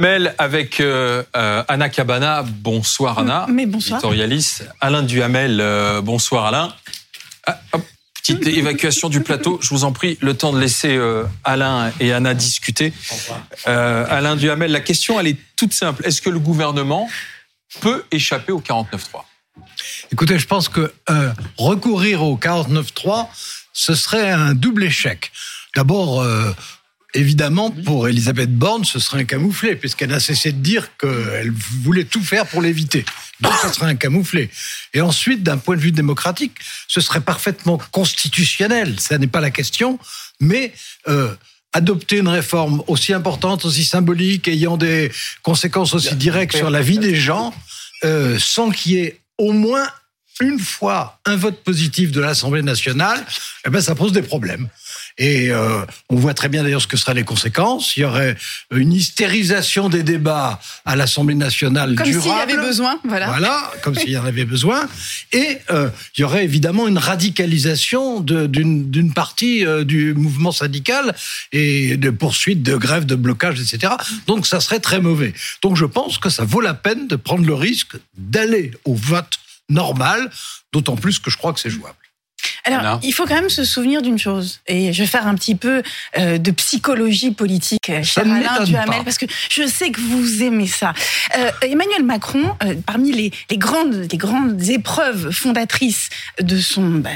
Hamel avec euh, euh, Anna Cabana. Bonsoir Anna. Mais bonsoir. Éditorialiste. Alain Duhamel. euh, bonsoir Alain. Ah, hop, petite évacuation du plateau. Je vous en prie, le temps de laisser euh, Alain et Anna discuter. Euh, Alain Duhamel, la question elle est toute simple. Est-ce que le gouvernement peut échapper au 49-3 Écoutez, je pense que euh, recourir au 49.3, ce serait un double échec. D'abord, euh, évidemment, pour Elisabeth Borne, ce serait un camouflet, puisqu'elle a cessé de dire qu'elle voulait tout faire pour l'éviter. Donc, ce serait un camouflet. Et ensuite, d'un point de vue démocratique, ce serait parfaitement constitutionnel. Ça n'est pas la question, mais euh, adopter une réforme aussi importante, aussi symbolique, ayant des conséquences aussi directes sur la vie des gens, euh, sans qu'il y ait au moins une fois un vote positif de l'Assemblée nationale, eh ben ça pose des problèmes. Et euh, on voit très bien d'ailleurs ce que seraient les conséquences. Il y aurait une hystérisation des débats à l'Assemblée nationale Comme s'il y durable. avait besoin, voilà. Voilà, comme s'il y en avait besoin. Et euh, il y aurait évidemment une radicalisation d'une partie euh, du mouvement syndical et de poursuites, de grèves, de blocages, etc. Donc ça serait très mauvais. Donc je pense que ça vaut la peine de prendre le risque d'aller au vote normal, d'autant plus que je crois que c'est jouable. Alors, il faut quand même se souvenir d'une chose, et je vais faire un petit peu euh, de psychologie politique, euh, cher Alain Duhamel, pas. parce que je sais que vous aimez ça. Euh, Emmanuel Macron, euh, parmi les, les grandes, les grandes épreuves fondatrices de son, bah,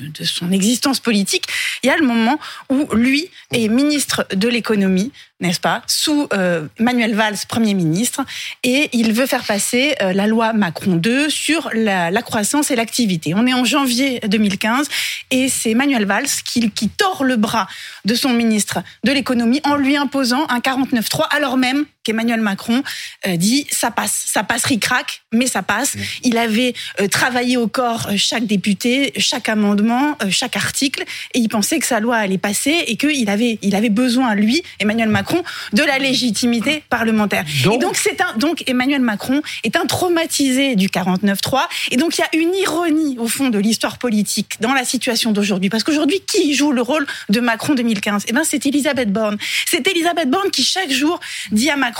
de, de son existence politique, il y a le moment où lui est ministre de l'économie, n'est-ce pas, sous euh, Manuel Valls, Premier ministre, et il veut faire passer euh, la loi Macron 2 sur la, la croissance et l'activité. On est en janvier 2015, et c'est Manuel Valls qui, qui tord le bras de son ministre de l'économie en lui imposant un 49.3, alors même qu'Emmanuel Macron euh, dit ça passe, ça passe ric-rac, mais ça passe. Il avait euh, travaillé au corps euh, chaque député, chaque amendement, chaque article, et il pensait que sa loi allait passer et qu'il avait, il avait besoin, lui, Emmanuel Macron, de la légitimité parlementaire. Donc- et donc, c'est un, donc Emmanuel Macron est un traumatisé du 49-3, et donc il y a une ironie au fond de l'histoire politique dans la situation d'aujourd'hui, parce qu'aujourd'hui, qui joue le rôle de Macron 2015 Eh ben, c'est Elisabeth Borne. C'est Elisabeth Borne qui chaque jour dit à Macron,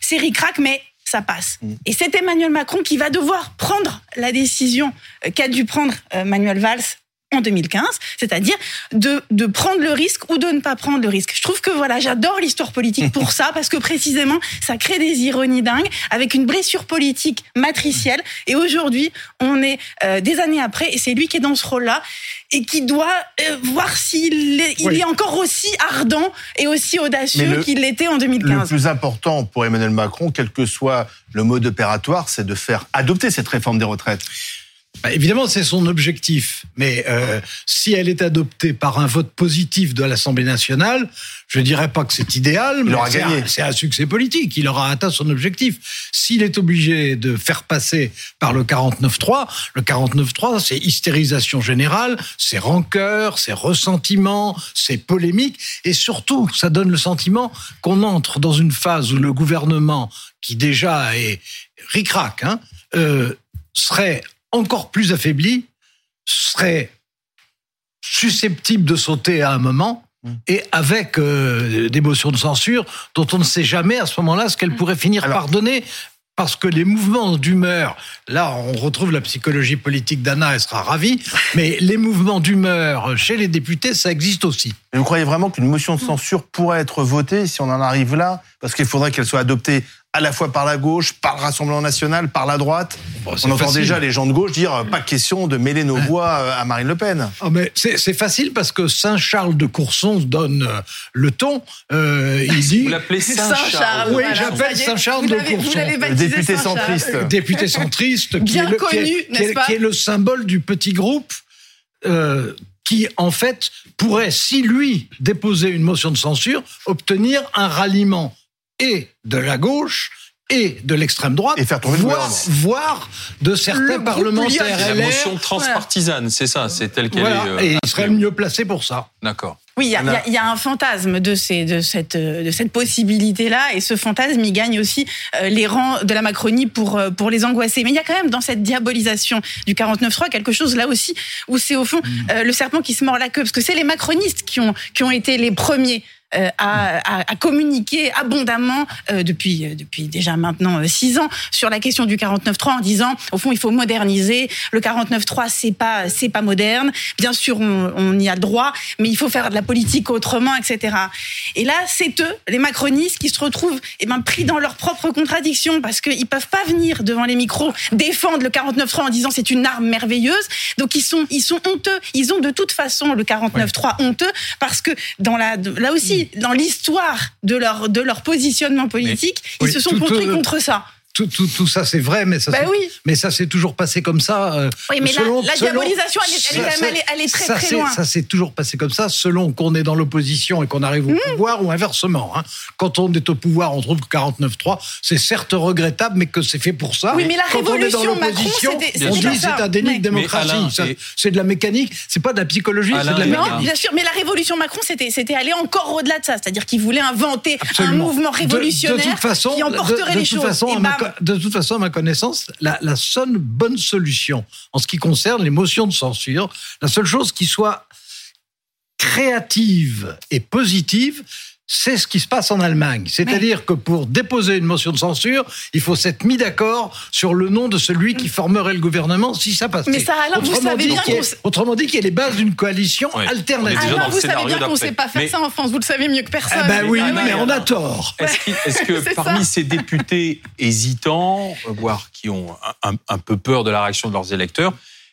c'est ric-rac, mais ça passe. Et c'est Emmanuel Macron qui va devoir prendre la décision euh, qu'a dû prendre euh, Manuel Valls en 2015, c'est-à-dire de, de prendre le risque ou de ne pas prendre le risque. Je trouve que voilà, j'adore l'histoire politique pour ça, parce que précisément, ça crée des ironies dingues, avec une blessure politique matricielle. Et aujourd'hui, on est euh, des années après, et c'est lui qui est dans ce rôle-là, et qui doit euh, voir s'il est, il Oui. est encore aussi ardent et aussi audacieux le- qu'il l'était en Le 2015. plus important pour Emmanuel Macron, quel que soit le mode opératoire, c'est de faire adopter cette réforme des retraites. Bah, évidemment, c'est son objectif. Mais euh, si elle est adoptée par un vote positif de l'Assemblée nationale, je dirais pas que c'est idéal, mais un- c'est un succès politique. Il aura atteint son objectif. S'il est obligé de faire passer par le 49-3, le 49-3, c'est hystérisation générale, c'est rancœur, c'est ressentiment, c'est polémique. Et surtout, ça donne le sentiment qu'on entre dans une phase où le gouvernement, qui déjà est ric-rac, hein, euh, serait encore plus affaibli, serait susceptible de sauter à un moment et avec euh, des motions de censure dont on ne sait jamais à ce moment-là ce qu'elle pourrait finir Alors- par donner. Parce que les mouvements d'humeur, là on retrouve la psychologie politique d'Anna, elle sera ravie, mais les mouvements d'humeur chez les députés, ça existe aussi. Et vous croyez vraiment qu'une motion de censure pourrait être votée si on en arrive là? Parce qu'il faudrait qu'elle soit adoptée à la fois par la gauche, par le Rassemblement national, par la droite. Bon, c'est on entend facile. déjà les gens de gauche dire euh, pas question de mêler nos voix euh, à Marine Le Pen. Ah, mais c'est c'est facile parce que Saint-Charles de Courson donne euh, le ton. Euh, il dit Vous l'appelez Saint-Charles. Oui, voilà, j'appelle Saint-Charles vous de vous Courson. Le député centriste. député centriste, qui Bien est, le, qui est- connu, qui est- n'est-ce pas qui est le symbole du petit groupe, euh, qui en fait pourrait, si lui déposait une motion de censure, obtenir un ralliement et de la gauche et de l'extrême droite, Et faire tomber le voire, voire de Le certains groupe parlementaires Lyonnais. La LR. motion transpartisane, c'est ça, c'est tel qu'elle Voilà, est. euh, et il serait le mieux placé pour ça. D'accord. Oui, il y, a- il y un fantasme de, ces, de cette, de cette possibilité-là, et ce fantasme, il gagne aussi euh, les rangs de la Macronie pour, euh, pour les angoisser. Mais il y a quand même dans cette diabolisation du 49-3 quelque chose là aussi où c'est au fond euh, le serpent qui se mord la queue, parce que c'est les macronistes qui ont, qui ont été les premiers. euh, à, à- à communiquer abondamment euh, depuis euh, depuis déjà maintenant six ans sur la question du 49.3 en disant au fond il faut moderniser le 49.3 c'est pas c'est pas moderne bien sûr on, on y a droit mais il faut faire de la politique autrement etc et là c'est eux les macronistes qui se retrouvent eh ben pris dans leurs propres contradictions parce qu'ils peuvent pas venir devant les micros défendre le 49.3 en disant c'est une arme merveilleuse. Donc ils sont ils sont honteux. Ils ont de toute façon le 49.3 honteux parce que dans la là aussi dans l'histoire de leur de leur positionnement politique Oui, ils se sont construits contre ça Tout, tout, tout ça, c'est vrai, mais ça, Bah oui. mais ça s'est toujours passé comme ça. euh, Oui, mais la- selon- la selon- diabolisation, elle est- elle elle très, ça très loin. Ça s'est toujours passé comme ça, selon qu'on est dans l'opposition et qu'on arrive au Mmh. pouvoir ou inversement. hein. Quand on est au pouvoir, on trouve que 49.3, c'est certes regrettable, mais que c'est fait pour ça. Oui, mais la Quand on est dans révolution Macron, l'opposition, c'était- on c'était dit c'est un déni Mais- de démocratie. C'est de la mécanique, c'est pas de la psychologie, c'est de la mécanique. Non, bien sûr, mais la révolution Macron, c'était c'était aller encore au-delà de ça, c'est-à-dire qu'il voulait inventer Absolument. un mouvement révolutionnaire de, toute façon, qui emporterait de, de les toute choses. Façon, Et de toute façon, à ma connaissance, la, seule bonne solution en ce qui concerne les motions de censure, la seule chose qui soit créative et positive, c'est ce qui se passe en Allemagne. C'est-à-dire que pour déposer une motion de censure, il faut s'être mis d'accord sur le nom de celui qui formerait le gouvernement si ça passe. Mais ça, alors, vous savez bien qu'on Autrement dit, qu'il y a les bases d'une coalition alternative. Ah vous savez bien qu'on ne sait pas faire Mais- ça en France, vous le savez mieux que personne. Ah ben oui, Ah, mais on a tort. Est-ce que parmi ça. ces députés hésitants, euh, voire qui ont un peu peur de la réaction de leurs électeurs,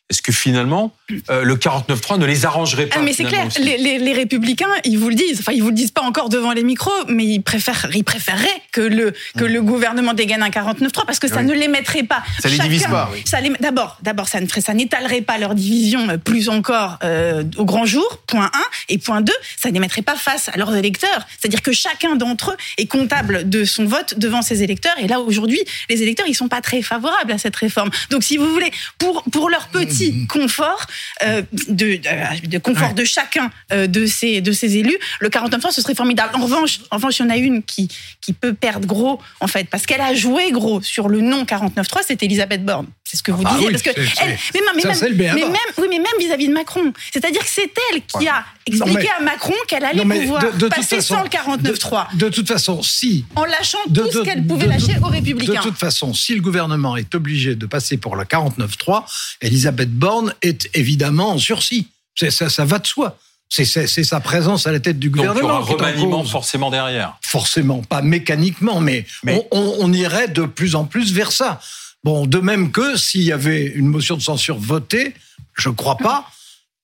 est-ce que finalement euh, le 49.3 ne les arrangerait pas Ah, mais c'est clair, les, les- les républicains, ils vous le disent. Enfin, ils vous le disent pas encore devant les micros, mais ils préfèrent, ils préféreraient que le que le gouvernement dégaine un 49.3 parce que ça Oui. ne les mettrait pas. Ça les divise pas, oui. Ça les- d'abord, d'abord, ça ne ferait, ça n'étalerait pas leur division euh, plus encore euh, au grand jour. Point 1 et point 2, ça ne les mettrait pas face à leurs électeurs. C'est-à-dire que chacun d'entre eux est comptable de son vote devant ses électeurs. Et là, aujourd'hui, les électeurs, ils sont pas très favorables à cette réforme. Donc, si vous voulez, pour pour leur petit confort, euh, de, de, de confort Ouais. de chacun euh, de ces de ces élus, le 49 ce serait formidable. En revanche, en revanche, il y en a une qui qui peut perdre gros en fait parce qu'elle a joué gros sur le non 49.3, c'est Elisabeth Borne. C'est ce que vous Ah disiez oui, parce que elle, mais, même- mais ça, même, mais oui mais même vis-à-vis de Macron, c'est-à-dire que c'est elle qui a expliqué mais- à Macron qu'elle allait Non, pouvoir de- de passer façon- sans le 49.3 De, de toute façon, si en lâchant de- tout de- ce qu'elle pouvait de- lâcher aux De républicains. toute façon, si le gouvernement est obligé de passer pour le 49-3, Elisabeth Borne est évidemment en sursis. Ça, ça va de soi. C'est sa présence à la tête du Donc il y gouvernement. aura un remaniement forcément derrière. Forcément, pas mécaniquement, mais, Mais- On, on- on irait de plus en plus vers ça. Bon, de même que s'il y avait une motion de censure votée, je crois pas,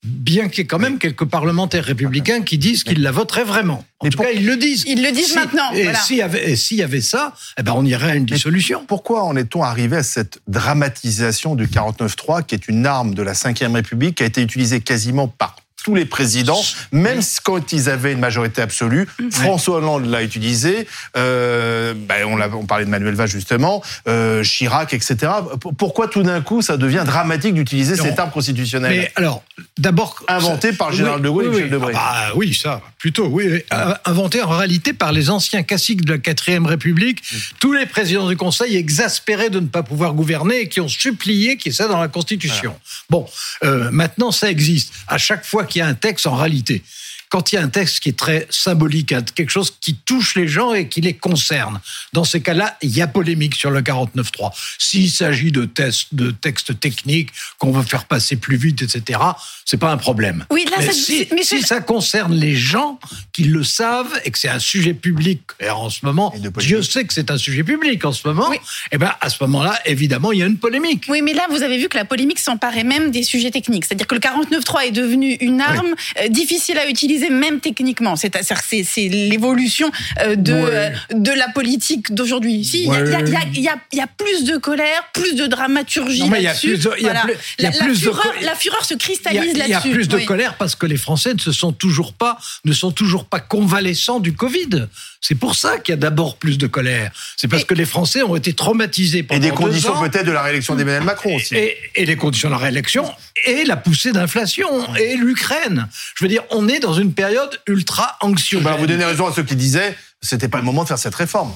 bien qu'il y ait quand même quelques parlementaires républicains qui disent qu'ils la voteraient vraiment. En Mais tout pour- cas, ils le disent. Ils le disent Si- maintenant, Et voilà. s'il y avait, et s'il y avait ça, eh ben on irait à une dissolution. Pourquoi en est-on arrivé à cette dramatisation du 49-3, qui est une arme de la Ve République, qui a été utilisée quasiment par tous les présidents, même quand ils avaient une majorité absolue. François Hollande l'a utilisé, euh, ben, on, l'a- on parlait de Manuel Valls justement, euh, Chirac, etc. Pourquoi tout d'un coup ça devient dramatique d'utiliser cette arme constitutionnelle Mais alors, d'abord. Inventé par le général de Gaulle et Michel. Debré. Ah bah oui, ça, plutôt, oui. Euh, Inventé en réalité par les anciens caciques de la 4ème République, tous les présidents du Conseil exaspérés de ne pas pouvoir gouverner et qui ont supplié qu'il y ait ça dans la Constitution. Bon, euh, maintenant, ça existe. À chaque fois qu'il y a un texte, en réalité, quand il y a un texte qui est très symbolique, hein, quelque chose qui touche les gens et qui les concerne, dans ces cas-là, il y a polémique sur le 49.3. S'il s'agit de, tests, de textes techniques qu'on veut faire passer plus vite, etc., c'est pas un problème. Oui, là, mais ça- si, mais si c'est- ça concerne les gens qui le savent et que c'est un sujet public, et en ce moment. Dieu sait que c'est un sujet public en ce moment, Oui. et ben à ce moment-là, évidemment, il y a une polémique. Oui, mais là, vous avez vu que la polémique s'emparait même des sujets techniques. C'est-à-dire que le 49.3 est devenu une arme euh, difficile à utiliser, même techniquement. C'est-à-dire que c'est l'évolution euh, de, Ouais. euh, de la politique d'aujourd'hui. Si, il y a- il y, a- il y a- il y a- il y a plus de colère, plus de dramaturgie là-dessus. Voilà. La- fureur- co- La fureur se cristallise il y a là-dessus. plus de Oui. colère parce que les Français ne se sont toujours pas, ne sont toujours pas convalescents du Covid. C'est pour ça qu'il y a d'abord plus de colère. C'est parce Et- que les Français ont été traumatisés Et pendant des deux conditions peut-être de la réélection d'Emmanuel Macron aussi. Et, et les conditions de la réélection et la poussée d'inflation et l'Ukraine. Je veux dire, on est dans une une période ultra anxieuse. Bah, vous donnez raison à ceux qui disaient c'était pas le moment de faire cette réforme.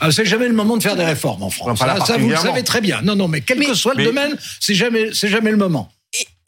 Ah, c'est jamais le moment de faire des réformes en France. Enfin, ça, ça, vous le savez très bien. Non, non, mais quel Mais- que soit le mais- domaine, c'est jamais, c'est jamais le moment.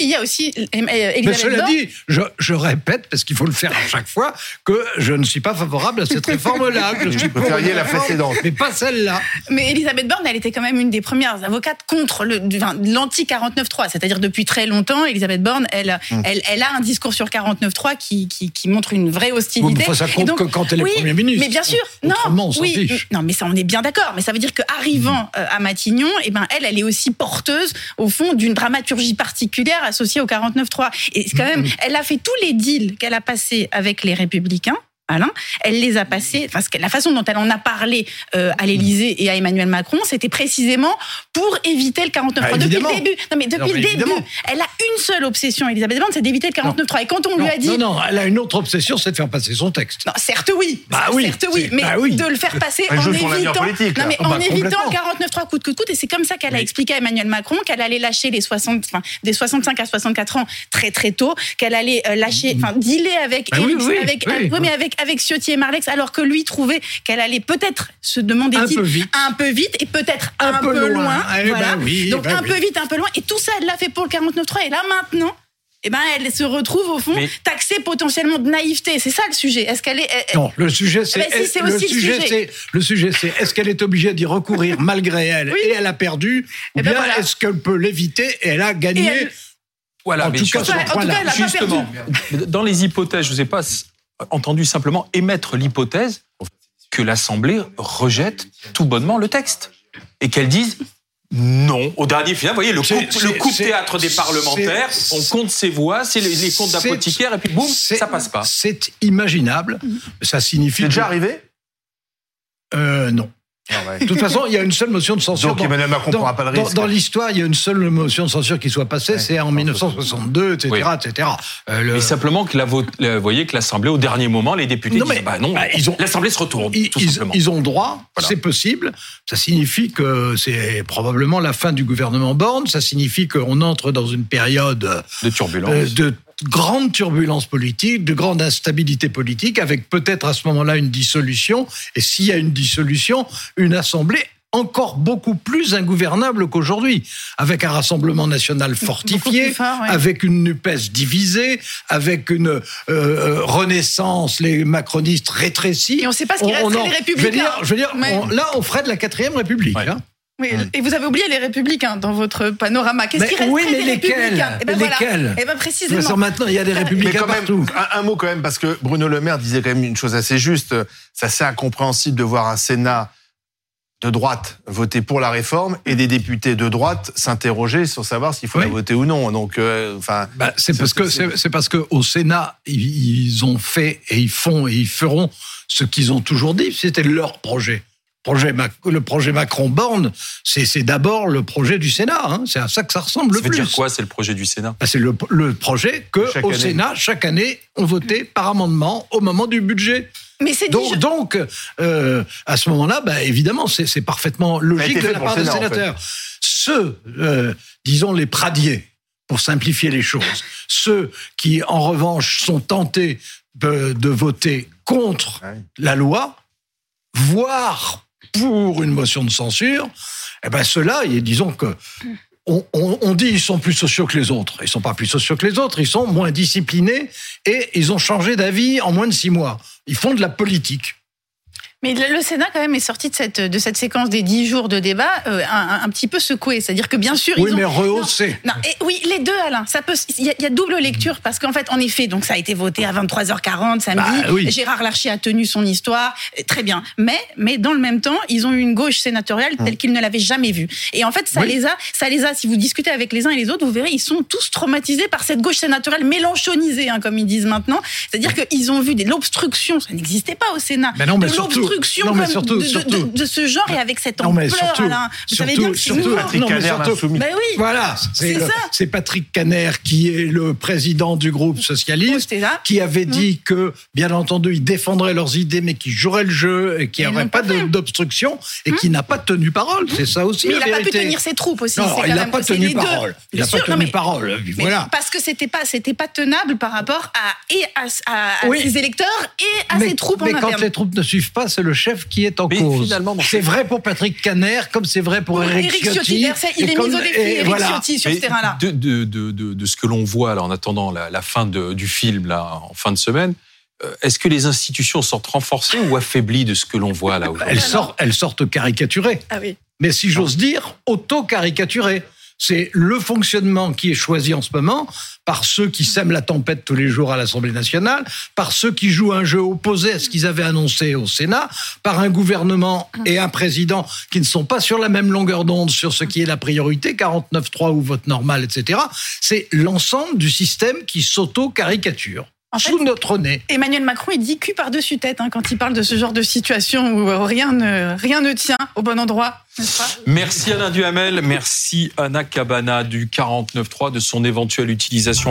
Il y a aussi euh, Elisabeth Mais cela Borne. dit, je, je répète, parce qu'il faut le faire à chaque fois, que je ne suis pas favorable à cette réforme-là. que Je suis Vous préfériez la précédente. Mais pas celle-là. Mais Elisabeth Borne, elle était quand même une des premières avocates contre le enfin, l'anti 49.3. C'est-à-dire depuis très longtemps, Elisabeth Borne, elle, Hmm. elle, elle a un discours sur 49.3 qui, qui, qui montre une vraie Oui, hostilité. mais enfin, ça compte donc- que quand elle est oui, Premier ministre. Mais bien sûr, non, on oui, fiche. non, mais ça, on est bien d'accord. Mais ça veut dire qu'arrivant euh, à Matignon, eh ben, elle, elle est aussi porteuse, au fond, d'une dramaturgie particulière associée au 49.3. Et c'est quand même, elle a fait tous les deals qu'elle a passés avec les Républicains. Alain, elle les a passés. Enfin, ce que- la façon dont elle en a parlé euh, à l'Élysée et à Emmanuel Macron, c'était précisément pour éviter le 49.3 Bah, depuis le début. Non, mais depuis Non, mais le début, évidemment. elle a une seule obsession, Elisabeth Borne, c'est d'éviter le 49.3. Et quand on Non, lui a dit, non, non, elle a une autre obsession, c'est de faire passer son texte. non, certes oui. Bah oui, certes oui, mais bah oui. de le faire passer Elle en évitant, non, mais Ah bah, en évitant le 49.3 coûte que coûte. Et c'est comme ça qu'elle a expliqué à Emmanuel Macron qu'elle allait lâcher les 60, enfin, des 65 à 64 ans très très tôt, qu'elle allait euh, lâcher, enfin, dealer avec, Bah oui, avec, oui, mais avec, avec Ciotti et Marlex, alors que lui trouvait qu'elle allait peut-être se demander Un peu vite. un peu vite et peut-être Un un, peu peu, loin. loin. Eh ben oui, Donc ben un oui. peu vite, un peu loin. Et tout ça, elle l'a fait pour le 49.3. Et là maintenant, eh ben, elle se retrouve au fond Mais- taxée potentiellement de naïveté. C'est ça le sujet. Est-ce qu'elle est, Non, le sujet c'est Eh ben, si, le sujet c'est le sujet c'est est-ce qu'elle est obligée d'y recourir malgré elle Oui. et elle a perdu ou Eh ben bien voilà. est-ce qu'elle peut l'éviter et elle a gagné elle- Voilà, En mais tout cas, justement- sur en tout point-là. cas, elle a pas Justement, dans les hypothèses, je ne ai pas entendu simplement émettre l'hypothèse que l'Assemblée rejette tout bonnement le texte et qu'elle dise non au dernier final. Vous voyez, le coup, le coup théâtre des parlementaires, on compte ses voix, c'est les, les comptes d'apothicaire et puis boum, ça passe pas. C'est imaginable. Ça signifie C'est déjà arrivé? Euh, non. De toute façon, il y a une seule motion de censure. Donc dans- Emmanuel Macron ne prendra pas le risque. dans l'histoire, il y a une seule motion de censure qui soit passée, c'est en 1962, etc., Oui. etc. Euh, le- Mais simplement que la vous voyez que l'Assemblée, au dernier moment, les députés Non, disent mais- bah non, bah, ils ont- l'Assemblée se retourne, ils, tout ils- simplement. ils ont le droit, Voilà. c'est possible. Ça signifie que c'est probablement la fin du gouvernement Borne. Ça signifie qu'on entre dans une période de turbulence. euh, de grande turbulence politique, de grande instabilité politique, avec peut-être à ce moment-là une dissolution. Et s'il y a une dissolution, une assemblée encore beaucoup plus ingouvernable qu'aujourd'hui, avec un rassemblement national fortifié, plus fort, ouais. avec une NUPES divisée, avec une euh, euh, renaissance, les macronistes rétrécis. Et on sait pas ce qu'il reste, en- les Je veux Républicains. dire, je veux dire Ouais. on- là, on ferait de la quatrième République. Ouais. hein. Oui, et vous avez oublié les républicains dans votre panorama. Qu'est-ce Mais qui oui, mais des lesquels républicains Eh ben Mais voilà. lesquels Eh ben précisément. façon, maintenant, il y a des Mais républicains quand même, partout. un, un mot quand même, parce que Bruno Le Maire disait quand même une chose assez juste. C'est assez incompréhensible de voir un Sénat de droite voter pour la réforme et des députés de droite s'interroger sur savoir s'il faut Oui. la voter ou non. Donc, euh, enfin, Bah, c'est parce que c'est c'est parce que au Sénat ils ils ont fait et ils font et ils feront ce qu'ils ont toujours dit. C'était leur projet. Projet Mac- le projet Macron-Borne, c'est c'est d'abord le projet du Sénat. hein. C'est à ça que ça ressemble Ça le veut plus. dire quoi C'est le projet du Sénat? Bah, c'est le, le projet que Chaque au année. Sénat chaque année on votait par amendement au moment du budget. Mais Donc, je- donc euh, à ce moment-là, bah, évidemment, c'est parfaitement logique de la part des Sénat, en fait. sénateurs. Ceux, euh, disons, les pradiers, pour simplifier les choses, ceux qui, en revanche, sont tentés de, de voter contre Ouais. la loi, voire pour une motion de censure, eh ben ceux-là, disons que on, on- on dit ils sont plus sociaux que les autres. Ils sont pas plus sociaux que les autres, ils sont moins disciplinés et ils ont changé d'avis en moins de six mois. Ils font de la politique. Mais le Sénat, quand même, est sorti de cette, de cette séquence des dix jours de débat euh, un, petit peu secoué. C'est-à-dire que, bien sûr, Oui, ils ont... mais rehaussé. Non, et oui, les deux, Alain. Ça peut. Il y, a- il y a double lecture parce qu'en fait, en effet, donc ça a été voté à 23h40 samedi. Bah, oui. Gérard Larcher a tenu son histoire, très bien. Mais, mais dans le même temps, ils ont eu une gauche sénatoriale telle qu'ils ne l'avaient jamais vue. Et en fait, ça. Oui. les a, ça les a. Si vous discutez avec les uns et les autres, vous verrez, ils sont tous traumatisés par cette gauche sénatoriale mélanchonisée, hein, comme ils disent maintenant. C'est-à-dire qu'ils ont vu de l'obstruction, ça n'existait pas au Sénat. Mais non, mais surtout, non, mais surtout- de, de- surtout- de- de ce genre et avec cette Non, mais ampleur, surtout- Alain. Vous savez surtout- bien que surtout-. Patrick Non, mais Caner. Ben oui. Voilà, c'est C'est le- ça. c'est Patrick Caner qui est le président du groupe Oh, socialiste, là. qui avait dit que, bien entendu, ils défendraient leurs idées, mais qu'ils joueraient le jeu et qu'il Mais n'y ils aurait l'ont pas d'obstruction et qui n'a pas tenu parole. C'est ça aussi Mais la il n'a pas pu tenir ses troupes aussi. Non, il n'a pas tenu parole. Il n'a pas tenu mais- parole. mais Voilà. Parce que c'était pas, c'était pas tenable par rapport à et à, à- à Oui. ses électeurs et à mais ses troupes mais en quand interne. les troupes ne suivent pas, c'est le chef qui est en Mais cause. finalement, c'est vrai pour Patrick Caner, comme c'est vrai pour Eric, Éric Ciotti. Il est comme- mis au défi, voilà. Ciotti, sur Mais ce terrain-là. De, de, de, de, de ce que l'on voit en attendant la, la fin de- du film là, en fin de semaine, euh, est-ce que les institutions sortent renforcées ou affaiblies de ce que l'on voit là aujourd'hui? Elles sortent, elles sortent caricaturées. Ah oui. mais si j'ose dire, auto-caricaturé. C'est le fonctionnement qui est choisi en ce moment par ceux qui sèment la tempête tous les jours à l'Assemblée nationale, par ceux qui jouent un jeu opposé à ce qu'ils avaient annoncé au Sénat, par un gouvernement et un président qui ne sont pas sur la même longueur d'onde sur ce qui est la priorité, 49-3 ou vote normal, etc. C'est l'ensemble du système qui s'auto-caricature En fait, sous notre nez. Emmanuel Macron, il dit cul par-dessus tête hein, quand il parle de ce genre de situation où euh, rien ne, rien ne tient au bon endroit, pas? Merci Alain Duhamel, merci Anna Cabana du 49.3 de son éventuelle utilisation